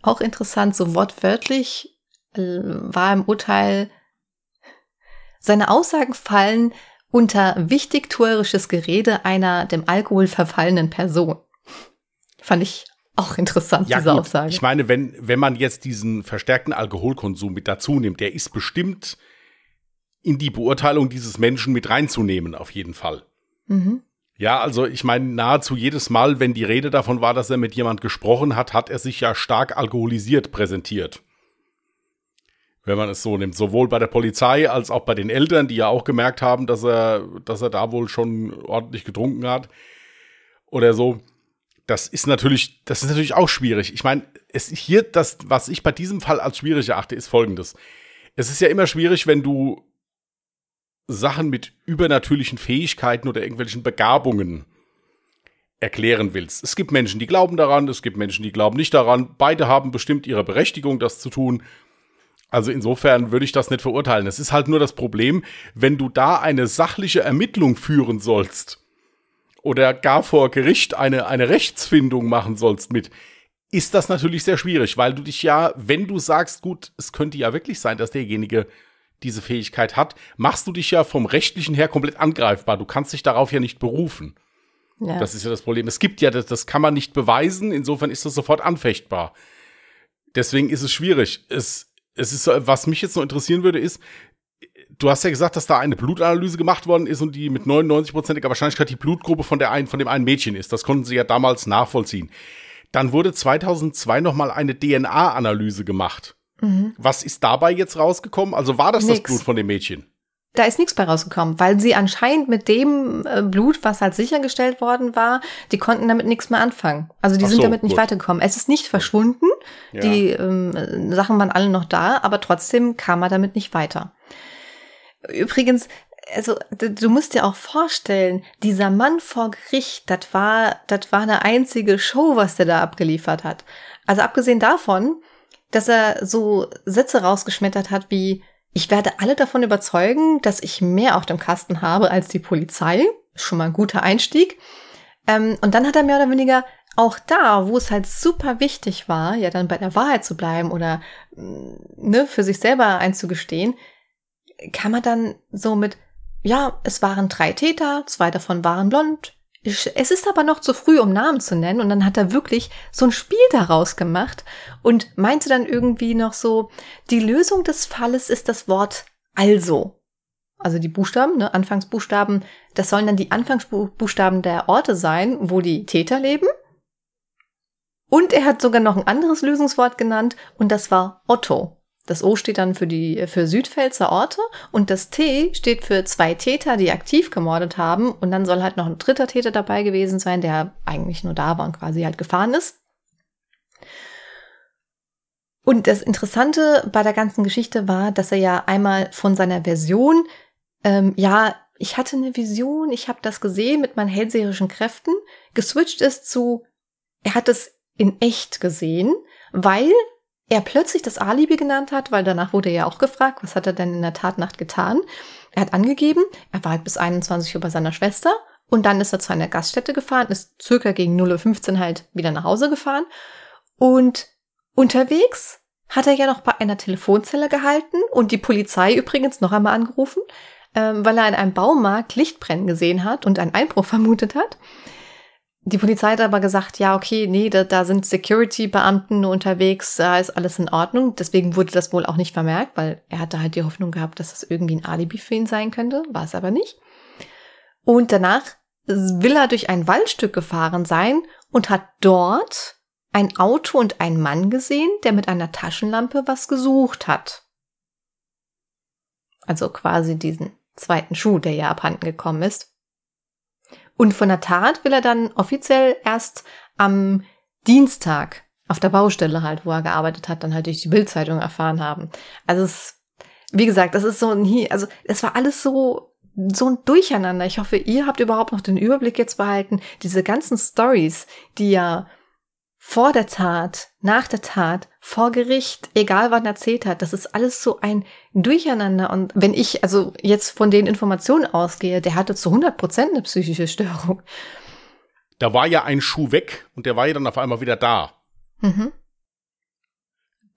auch interessant, so wortwörtlich äh, war im Urteil, seine Aussagen fallen unter wichtigtuerisches Gerede einer dem Alkohol verfallenen Person. Fand ich auch interessant, ja, diese gut. Aussage. Ich meine, wenn, wenn man jetzt diesen verstärkten Alkoholkonsum mit dazu nimmt, der ist bestimmt in die Beurteilung dieses Menschen mit reinzunehmen, auf jeden Fall. Mhm. Ja, also ich meine, nahezu jedes Mal, wenn die Rede davon war, dass er mit jemand gesprochen hat, hat er sich ja stark alkoholisiert präsentiert. Wenn man es so nimmt, sowohl bei der Polizei als auch bei den Eltern, die ja auch gemerkt haben, dass er, dass er da wohl schon ordentlich getrunken hat oder so. Das ist natürlich, das ist natürlich auch schwierig. Ich meine, es hier das, was ich bei diesem Fall als schwierig erachte, ist Folgendes: Es ist ja immer schwierig, wenn du Sachen mit übernatürlichen Fähigkeiten oder irgendwelchen Begabungen erklären willst. Es gibt Menschen, die glauben daran, es gibt Menschen, die glauben nicht daran. Beide haben bestimmt ihre Berechtigung, das zu tun. Also insofern würde ich das nicht verurteilen. Es ist halt nur das Problem, wenn du da eine sachliche Ermittlung führen sollst oder gar vor Gericht eine, eine Rechtsfindung machen sollst mit, ist das natürlich sehr schwierig, weil du dich ja, wenn du sagst, gut, es könnte ja wirklich sein, dass derjenige diese Fähigkeit hat, machst du dich ja vom rechtlichen her komplett angreifbar. Du kannst dich darauf ja nicht berufen. Ja. Das ist ja das Problem. Es gibt ja, das, das kann man nicht beweisen, insofern ist das sofort anfechtbar. Deswegen ist es schwierig. Es, es ist, was mich jetzt noch interessieren würde, ist, du hast ja gesagt, dass da eine Blutanalyse gemacht worden ist und die mit 99%iger Wahrscheinlichkeit die Blutgruppe von, der einen, von dem einen Mädchen ist. Das konnten sie ja damals nachvollziehen. Dann wurde 2002 nochmal eine DNA-Analyse gemacht. Mhm. Was ist dabei jetzt rausgekommen? Also war das Nix. das Blut von dem Mädchen? Da ist nichts bei rausgekommen, weil sie anscheinend mit dem äh, Blut, was halt sichergestellt worden war, die konnten damit nichts mehr anfangen. Also die Ach sind so, damit nicht gut. weitergekommen. Es ist nicht verschwunden, ja. die ähm, Sachen waren alle noch da, aber trotzdem kam er damit nicht weiter. Übrigens, also du musst dir auch vorstellen, dieser Mann vor Gericht, das war, das war eine einzige Show, was der da abgeliefert hat. Also abgesehen davon, dass er so Sätze rausgeschmettert hat wie, ich werde alle davon überzeugen, dass ich mehr auf dem Kasten habe als die Polizei. Schon mal ein guter Einstieg. Ähm, und dann hat er mehr oder weniger auch da, wo es halt super wichtig war, ja dann bei der Wahrheit zu bleiben oder mm, ne, für sich selber einzugestehen, kann man dann so mit, ja, es waren drei Täter, zwei davon waren blond, es ist aber noch zu früh, um Namen zu nennen. Und dann hat er wirklich so ein Spiel daraus gemacht und meinte dann irgendwie noch so, die Lösung des Falles ist das Wort also. Also die Buchstaben, ne, Anfangsbuchstaben, das sollen dann die Anfangsbuchstaben der Orte sein, wo die Täter leben. Und er hat sogar noch ein anderes Lösungswort genannt und das war Otto. Das O steht dann für die für Südpfälzer Orte und das T steht für zwei Täter, die aktiv gemordet haben und dann soll halt noch ein dritter Täter dabei gewesen sein, der eigentlich nur da war und quasi halt gefahren ist. Und das Interessante bei der ganzen Geschichte war, dass er ja einmal von seiner Version, ähm, ja, ich hatte eine Vision, ich habe das gesehen mit meinen hellseherischen Kräften, geswitcht ist zu, er hat es in echt gesehen, weil er plötzlich das Alibi genannt hat, weil danach wurde er ja auch gefragt, was hat er denn in der Tatnacht getan. Er hat angegeben, er war halt bis 21 Uhr bei seiner Schwester und dann ist er zu einer Gaststätte gefahren, ist circa gegen 0.15 Uhr halt wieder nach Hause gefahren und unterwegs hat er ja noch bei einer Telefonzelle gehalten und die Polizei übrigens noch einmal angerufen, ähm, weil er in einem Baumarkt Lichtbrennen gesehen hat und einen Einbruch vermutet hat. Die Polizei hat aber gesagt, ja, okay, nee, da, da sind Security-Beamten unterwegs, da ist alles in Ordnung. Deswegen wurde das wohl auch nicht vermerkt, weil er hatte halt die Hoffnung gehabt, dass das irgendwie ein Alibi für ihn sein könnte. War es aber nicht. Und danach will er durch ein Waldstück gefahren sein und hat dort ein Auto und einen Mann gesehen, der mit einer Taschenlampe was gesucht hat. Also quasi diesen zweiten Schuh, der ja abhanden gekommen ist. Und von der Tat will er dann offiziell erst am Dienstag auf der Baustelle halt, wo er gearbeitet hat, dann halt durch die Bildzeitung erfahren haben. Also es, wie gesagt, das ist so ein, also es war alles so, so ein Durcheinander. Ich hoffe, ihr habt überhaupt noch den Überblick jetzt behalten. Diese ganzen Stories, die ja vor der Tat, nach der Tat, vor Gericht, egal wann erzählt hat, das ist alles so ein Durcheinander. Und wenn ich also jetzt von den Informationen ausgehe, der hatte zu 100 Prozent eine psychische Störung. Da war ja ein Schuh weg und der war ja dann auf einmal wieder da. Mhm.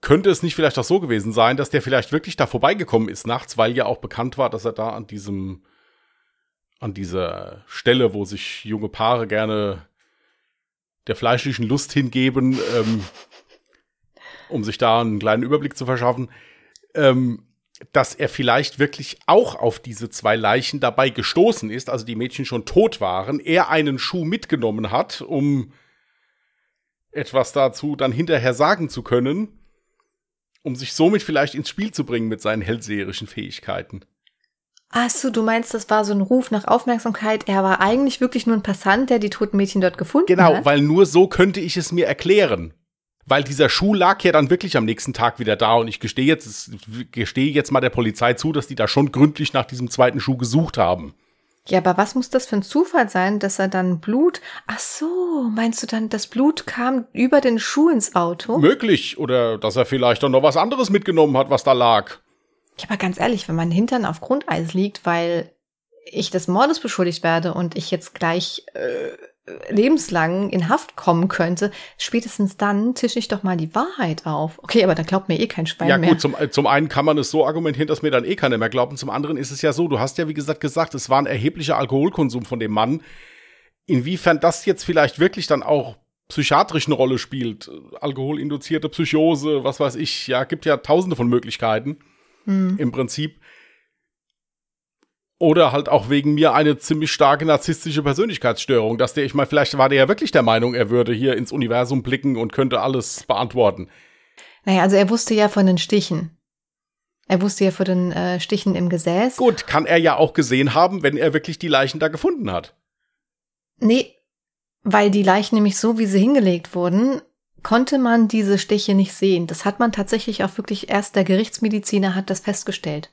Könnte es nicht vielleicht auch so gewesen sein, dass der vielleicht wirklich da vorbeigekommen ist nachts, weil ja auch bekannt war, dass er da an diesem, an dieser Stelle, wo sich junge Paare gerne der fleischlichen Lust hingeben, ähm, um sich da einen kleinen Überblick zu verschaffen, ähm, dass er vielleicht wirklich auch auf diese zwei Leichen dabei gestoßen ist, also die Mädchen schon tot waren, er einen Schuh mitgenommen hat, um etwas dazu dann hinterher sagen zu können, um sich somit vielleicht ins Spiel zu bringen mit seinen hellseherischen Fähigkeiten. Ach so, du meinst, das war so ein Ruf nach Aufmerksamkeit. Er war eigentlich wirklich nur ein Passant, der die toten Mädchen dort gefunden genau, hat. Genau, weil nur so könnte ich es mir erklären. Weil dieser Schuh lag ja dann wirklich am nächsten Tag wieder da und ich gestehe jetzt, gestehe jetzt mal der Polizei zu, dass die da schon gründlich nach diesem zweiten Schuh gesucht haben. Ja, aber was muss das für ein Zufall sein, dass er dann Blut. Ach so, meinst du dann, das Blut kam über den Schuh ins Auto? Möglich. Oder dass er vielleicht dann noch was anderes mitgenommen hat, was da lag. Ja, aber ganz ehrlich, wenn mein Hintern auf Grundeis liegt, weil ich des Mordes beschuldigt werde und ich jetzt gleich äh, lebenslang in Haft kommen könnte, spätestens dann tische ich doch mal die Wahrheit auf. Okay, aber da glaubt mir eh kein Schwein ja, mehr. Ja gut, zum, zum einen kann man es so argumentieren, dass mir dann eh keiner mehr glaubt. Und zum anderen ist es ja so, du hast ja wie gesagt gesagt, es war ein erheblicher Alkoholkonsum von dem Mann. Inwiefern das jetzt vielleicht wirklich dann auch psychiatrisch eine Rolle spielt, alkoholinduzierte Psychose, was weiß ich, ja, gibt ja tausende von Möglichkeiten mhm. im Prinzip. Oder halt auch wegen mir eine ziemlich starke narzisstische Persönlichkeitsstörung, dass der, ich meine, vielleicht war der ja wirklich der Meinung, er würde hier ins Universum blicken und könnte alles beantworten. Naja, also er wusste ja von den Stichen. Er wusste ja von den äh, Stichen im Gesäß. Gut, kann er ja auch gesehen haben, wenn er wirklich die Leichen da gefunden hat. Nee, weil die Leichen nämlich so, wie sie hingelegt wurden, konnte man diese Stiche nicht sehen. Das hat man tatsächlich auch wirklich erst der Gerichtsmediziner hat das festgestellt.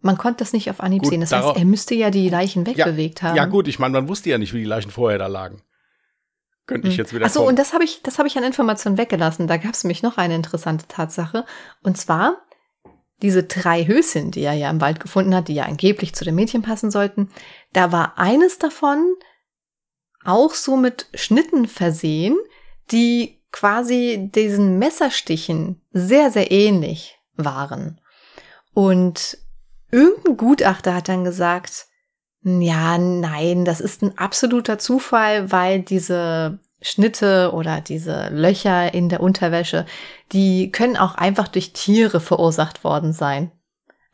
Man konnte das nicht auf Anhieb gut, sehen. Das heißt, er müsste ja die Leichen wegbewegt ja, haben. Ja gut, ich meine, man wusste ja nicht, wie die Leichen vorher da lagen. Könnte ich hm. jetzt wieder. Achso, und das habe ich, das habe ich an Informationen weggelassen. Da gab es nämlich noch eine interessante Tatsache. Und zwar diese drei Höschen, die er ja im Wald gefunden hat, die ja angeblich zu den Mädchen passen sollten. Da war eines davon auch so mit Schnitten versehen, die quasi diesen Messerstichen sehr, sehr ähnlich waren. Und irgendein Gutachter hat dann gesagt, ja, nein, das ist ein absoluter Zufall, weil diese Schnitte oder diese Löcher in der Unterwäsche, die können auch einfach durch Tiere verursacht worden sein.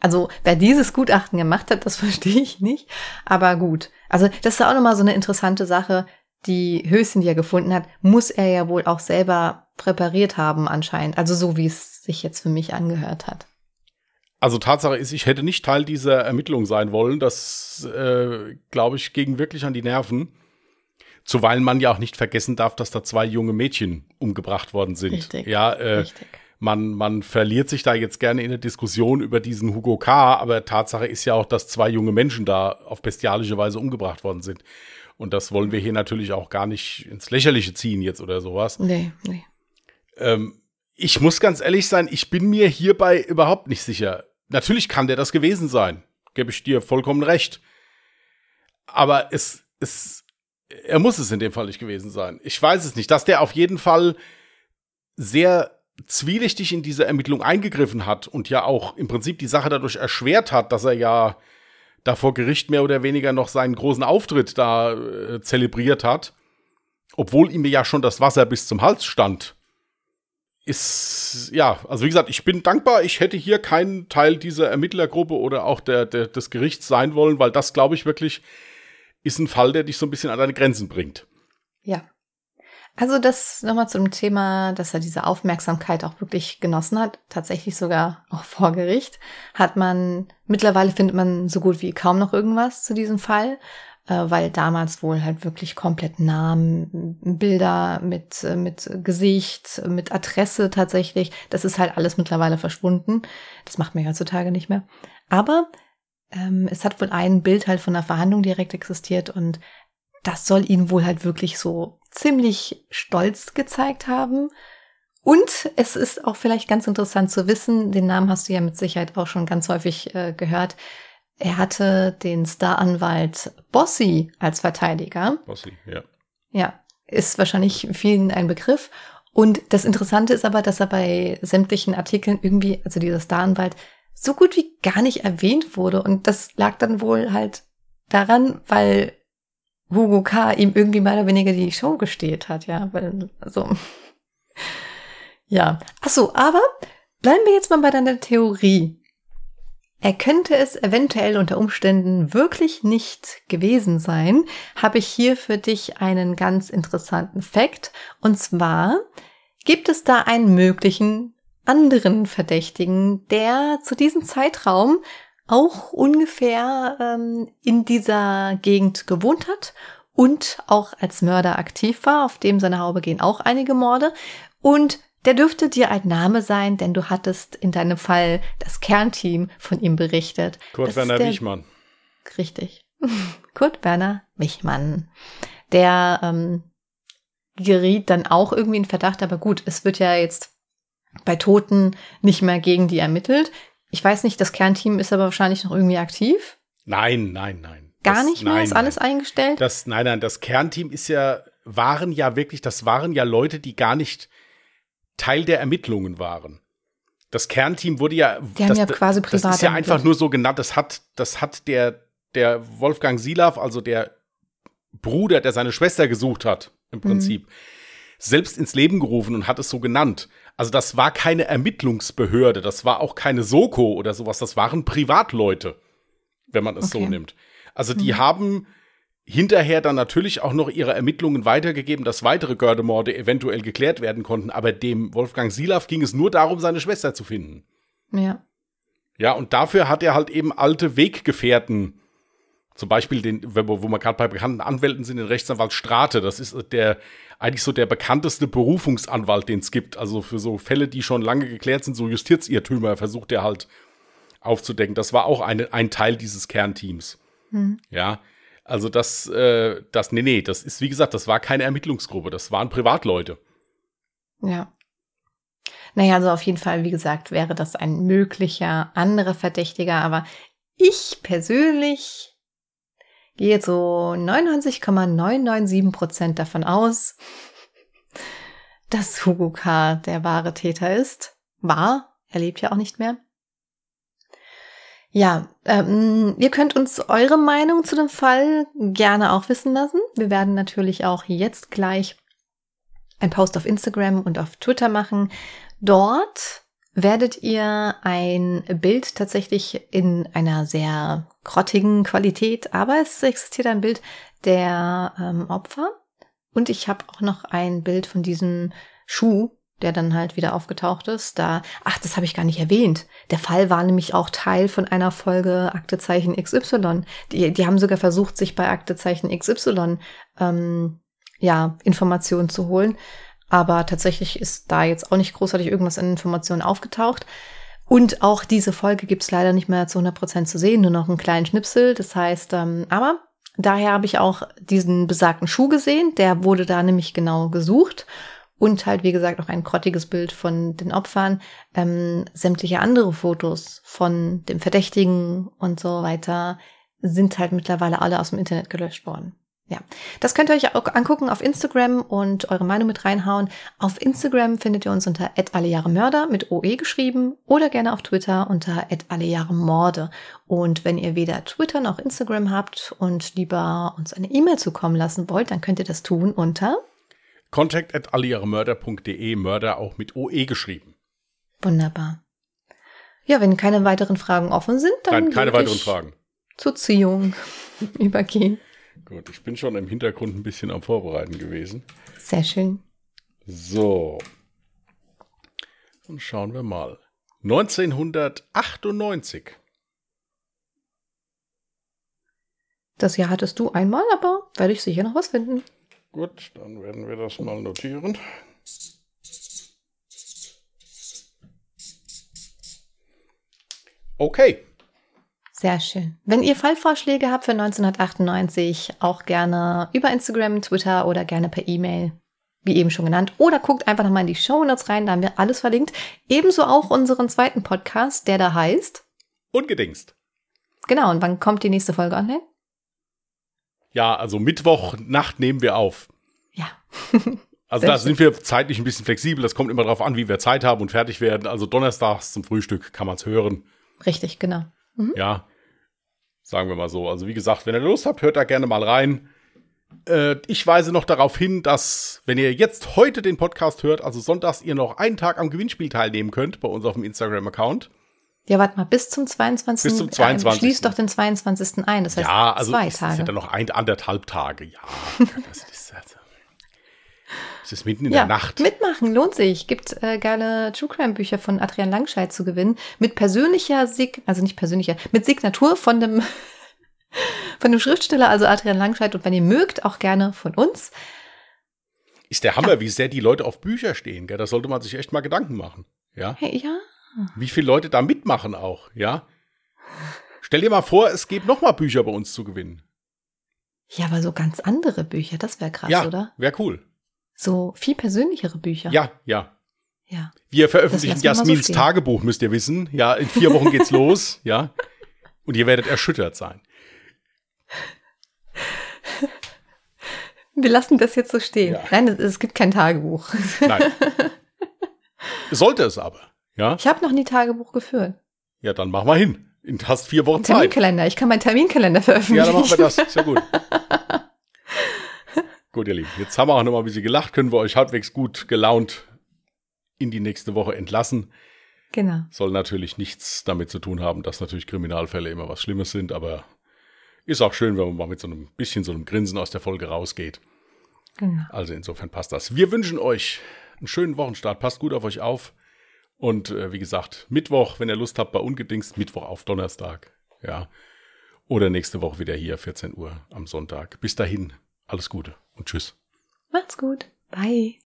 Also, wer dieses Gutachten gemacht hat, das verstehe ich nicht. Aber gut. Also, das ist auch nochmal so eine interessante Sache die Höschen, die er gefunden hat, muss er ja wohl auch selber präpariert haben anscheinend. Also so wie es sich jetzt für mich angehört hat. Also Tatsache ist, ich hätte nicht Teil dieser Ermittlung sein wollen. Das, äh, glaube ich, ging wirklich an die Nerven. Zuweilen man ja auch nicht vergessen darf, dass da zwei junge Mädchen umgebracht worden sind. Richtig. Ja, äh, Richtig. Man, man verliert sich da jetzt gerne in der Diskussion über diesen Hugo K., aber Tatsache ist ja auch, dass zwei junge Menschen da auf bestialische Weise umgebracht worden sind. Und das wollen wir hier natürlich auch gar nicht ins Lächerliche ziehen jetzt oder sowas. Nee, nee. Ähm, Ich muss ganz ehrlich sein, ich bin mir hierbei überhaupt nicht sicher. Natürlich kann der das gewesen sein. Gebe ich dir vollkommen recht. Aber es, es, er muss es in dem Fall nicht gewesen sein. Ich weiß es nicht. Dass der auf jeden Fall sehr zwielichtig in diese Ermittlung eingegriffen hat und ja auch im Prinzip die Sache dadurch erschwert hat, dass er ja da vor Gericht mehr oder weniger noch seinen großen Auftritt da äh, zelebriert hat, obwohl ihm ja schon das Wasser bis zum Hals stand. Ist, ja, also wie gesagt, ich bin dankbar, ich hätte hier keinen Teil dieser Ermittlergruppe oder auch der, der des Gerichts sein wollen, weil das, glaube ich, wirklich ist ein Fall, der dich so ein bisschen an deine Grenzen bringt. Ja, also das nochmal zum Thema, dass er diese Aufmerksamkeit auch wirklich genossen hat, tatsächlich sogar auch vor Gericht, hat man, mittlerweile findet man so gut wie kaum noch irgendwas zu diesem Fall, äh, weil damals wohl halt wirklich komplett Namen, Bilder mit, äh, mit Gesicht, mit Adresse tatsächlich, das ist halt alles mittlerweile verschwunden. Das macht man heutzutage nicht mehr. Aber ähm, es hat wohl ein Bild halt von der Verhandlung direkt existiert und das soll ihn wohl halt wirklich so ziemlich stolz gezeigt haben. Und es ist auch vielleicht ganz interessant zu wissen, den Namen hast du ja mit Sicherheit auch schon ganz häufig äh, gehört. Er hatte den Staranwalt Bossi als Verteidiger. Bossi, ja. Ja, ist wahrscheinlich vielen ein Begriff. Und das Interessante ist aber, dass er bei sämtlichen Artikeln irgendwie, also dieser Staranwalt, so gut wie gar nicht erwähnt wurde. Und das lag dann wohl halt daran, weil Hugo K. ihm irgendwie mehr oder weniger die Show gesteht hat, ja, weil, also, ja. Ach so, aber bleiben wir jetzt mal bei deiner Theorie. Er könnte es eventuell unter Umständen wirklich nicht gewesen sein, habe ich hier für dich einen ganz interessanten Fakt. Und zwar gibt es da einen möglichen anderen Verdächtigen, der zu diesem Zeitraum auch ungefähr ähm, in dieser Gegend gewohnt hat und auch als Mörder aktiv war. Auf dem seine Haube gehen auch einige Morde. Und der dürfte dir ein Name sein, denn du hattest in deinem Fall das Kernteam von ihm berichtet. Kurt das Werner Wichmann. Richtig. Kurt Werner Wichmann. Der ähm, geriet dann auch irgendwie in Verdacht, aber gut, es wird ja jetzt bei Toten nicht mehr gegen die ermittelt. Ich weiß nicht, das Kernteam ist aber wahrscheinlich noch irgendwie aktiv. Nein, nein, nein. Gar das, nicht mehr? Nein, ist alles nein. eingestellt? Das, nein, nein, das Kernteam ist ja, waren ja wirklich, das waren ja Leute, die gar nicht Teil der Ermittlungen waren. Das Kernteam wurde ja, die das, haben ja quasi privat das ist ja einfach nur so genannt, das hat, das hat der, der Wolfgang Silav, also der Bruder, der seine Schwester gesucht hat, im Prinzip, mhm. selbst ins Leben gerufen und hat es so genannt. Also das war keine Ermittlungsbehörde, das war auch keine Soko oder sowas, das waren Privatleute, wenn man es okay. so nimmt. Also die mhm. haben hinterher dann natürlich auch noch ihre Ermittlungen weitergegeben, dass weitere Gördemorde eventuell geklärt werden konnten, aber dem Wolfgang Silaf ging es nur darum, seine Schwester zu finden. Ja. Ja, und dafür hat er halt eben alte Weggefährten, zum Beispiel den, wo wir gerade bei bekannten Anwälten sind, den Rechtsanwalt Strate, das ist der eigentlich so der bekannteste Berufungsanwalt, den es gibt. Also für so Fälle, die schon lange geklärt sind, so Justizirrtümer, versucht er halt aufzudecken. Das war auch eine, ein Teil dieses Kernteams. Hm. Ja, also das, äh, das, nee, nee, das ist, wie gesagt, das war keine Ermittlungsgruppe, das waren Privatleute. Ja. Naja, also auf jeden Fall, wie gesagt, wäre das ein möglicher anderer Verdächtiger, aber ich persönlich gehe so 99,997 Prozent davon aus, dass Hugo K. der wahre Täter ist. War, er lebt ja auch nicht mehr. Ja, ähm, ihr könnt uns eure Meinung zu dem Fall gerne auch wissen lassen. Wir werden natürlich auch jetzt gleich ein Post auf Instagram und auf Twitter machen. Dort werdet ihr ein Bild tatsächlich in einer sehr grottigen Qualität, aber es existiert ein Bild der ähm, Opfer. Und ich habe auch noch ein Bild von diesem Schuh, der dann halt wieder aufgetaucht ist. Da, ach, das habe ich gar nicht erwähnt. Der Fall war nämlich auch Teil von einer Folge Aktezeichen XY. Die, die haben sogar versucht, sich bei Aktezeichen XY ähm, ja Informationen zu holen. Aber tatsächlich ist da jetzt auch nicht großartig irgendwas an Informationen aufgetaucht. Und auch diese Folge gibt's leider nicht mehr zu 100 Prozent zu sehen, nur noch einen kleinen Schnipsel. Das heißt, ähm, aber daher habe ich auch diesen besagten Schuh gesehen. Der wurde da nämlich genau gesucht. und halt, wie gesagt, auch ein grottiges Bild von den Opfern, ähm, sämtliche andere Fotos von dem Verdächtigen und so weiter sind halt mittlerweile alle aus dem Internet gelöscht worden. Ja, das könnt ihr euch auch angucken auf Instagram und eure Meinung mit reinhauen. Auf Instagram findet ihr uns unter @allejahremörder mit OE geschrieben oder gerne auf Twitter unter @allejahremorde. Und wenn ihr weder Twitter noch Instagram habt und lieber uns eine E-Mail zukommen lassen wollt, dann könnt ihr das tun unter contact at allejahremörder.de, Mörder auch mit OE geschrieben. Wunderbar. Ja, wenn keine weiteren Fragen offen sind, dann Nein, keine weiteren Fragen. Zur Ziehung übergehen. Gut, ich bin schon im Hintergrund ein bisschen am Vorbereiten gewesen. Sehr schön. So. Und schauen wir mal. 1998. Das Jahr hattest du einmal, aber werde ich sicher noch was finden. Gut, dann werden wir das mal notieren. Okay. Sehr schön. Wenn ihr Fallvorschläge habt für 1998, auch gerne über Instagram, Twitter oder gerne per E-Mail, wie eben schon genannt. Oder guckt einfach nochmal in die Show Notes rein, da haben wir alles verlinkt. Ebenso auch unseren zweiten Podcast, der da heißt Ungedingst. Genau, und wann kommt die nächste Folge online? Ja, also Mittwochnacht nehmen wir auf. Ja. Also da sind wir zeitlich ein bisschen flexibel. Das kommt immer darauf an, wie wir Zeit haben und fertig werden. Also donnerstags zum Frühstück kann man es hören. Richtig, genau. Mhm. Ja, sagen wir mal so. Also wie gesagt, wenn ihr Lust habt, hört da gerne mal rein. Äh, ich weise noch darauf hin, dass, wenn ihr jetzt heute den Podcast hört, also sonntags, ihr noch einen Tag am Gewinnspiel teilnehmen könnt bei uns auf dem Instagram-Account. Ja, warte mal, bis zum 22. Bis zum 22. Äh, schließt doch den 22. ein. Das heißt, ja, also zwei es Tage. sind dann noch ein, anderthalb Tage. Ja, das es ist mitten in ja, der Nacht. Mitmachen lohnt sich. Gibt äh, geile True Crime Bücher von Adrian Langscheid zu gewinnen mit persönlicher Sig also nicht persönlicher, mit Signatur von dem von dem Schriftsteller, also Adrian Langscheid und wenn ihr mögt, auch gerne von uns. Ist der Hammer, wie sehr die Leute auf Bücher stehen, gell? Da sollte man sich echt mal Gedanken machen. Ja. Hey, ja. Wie viele Leute da mitmachen auch, ja? Stell dir mal vor, es gibt noch mal Bücher bei uns zu gewinnen. Ja, aber so ganz andere Bücher, das wäre krass, ja, oder? wäre cool. So viel persönlichere Bücher. Ja, ja. Ja. Wir veröffentlichen so Jasmins stehen. Tagebuch, müsst ihr wissen. Ja, in vier Wochen geht's los, ja. Und ihr werdet erschüttert sein. Wir lassen das jetzt so stehen. Ja. Nein, es, es gibt kein Tagebuch. Nein. Sollte es aber, ja. Ich habe noch nie Tagebuch geführt. Ja, dann mach mal hin. Du hast vier Wochen Zeit. Terminkalender. Ich kann meinen Terminkalender Ja, veröffentlichen. dann machen wir das. Ja gut. gut, ihr Lieben. Jetzt haben wir auch noch mal ein bisschen gelacht. Können wir euch halbwegs gut gelaunt in die nächste Woche entlassen. Genau. Soll natürlich nichts damit zu tun haben, dass natürlich Kriminalfälle immer was Schlimmes sind, aber ist auch schön, wenn man mal mit so einem bisschen so einem Grinsen aus der Folge rausgeht. genau. Also insofern passt das. Wir wünschen euch einen schönen Wochenstart. Passt gut auf euch auf. Und äh, wie gesagt, Mittwoch, wenn ihr Lust habt, bei Ungedingst, Mittwoch auf Donnerstag. Ja. Oder nächste Woche wieder hier, 14 Uhr am Sonntag. Bis dahin, alles Gute und tschüss. Macht's gut. Bye.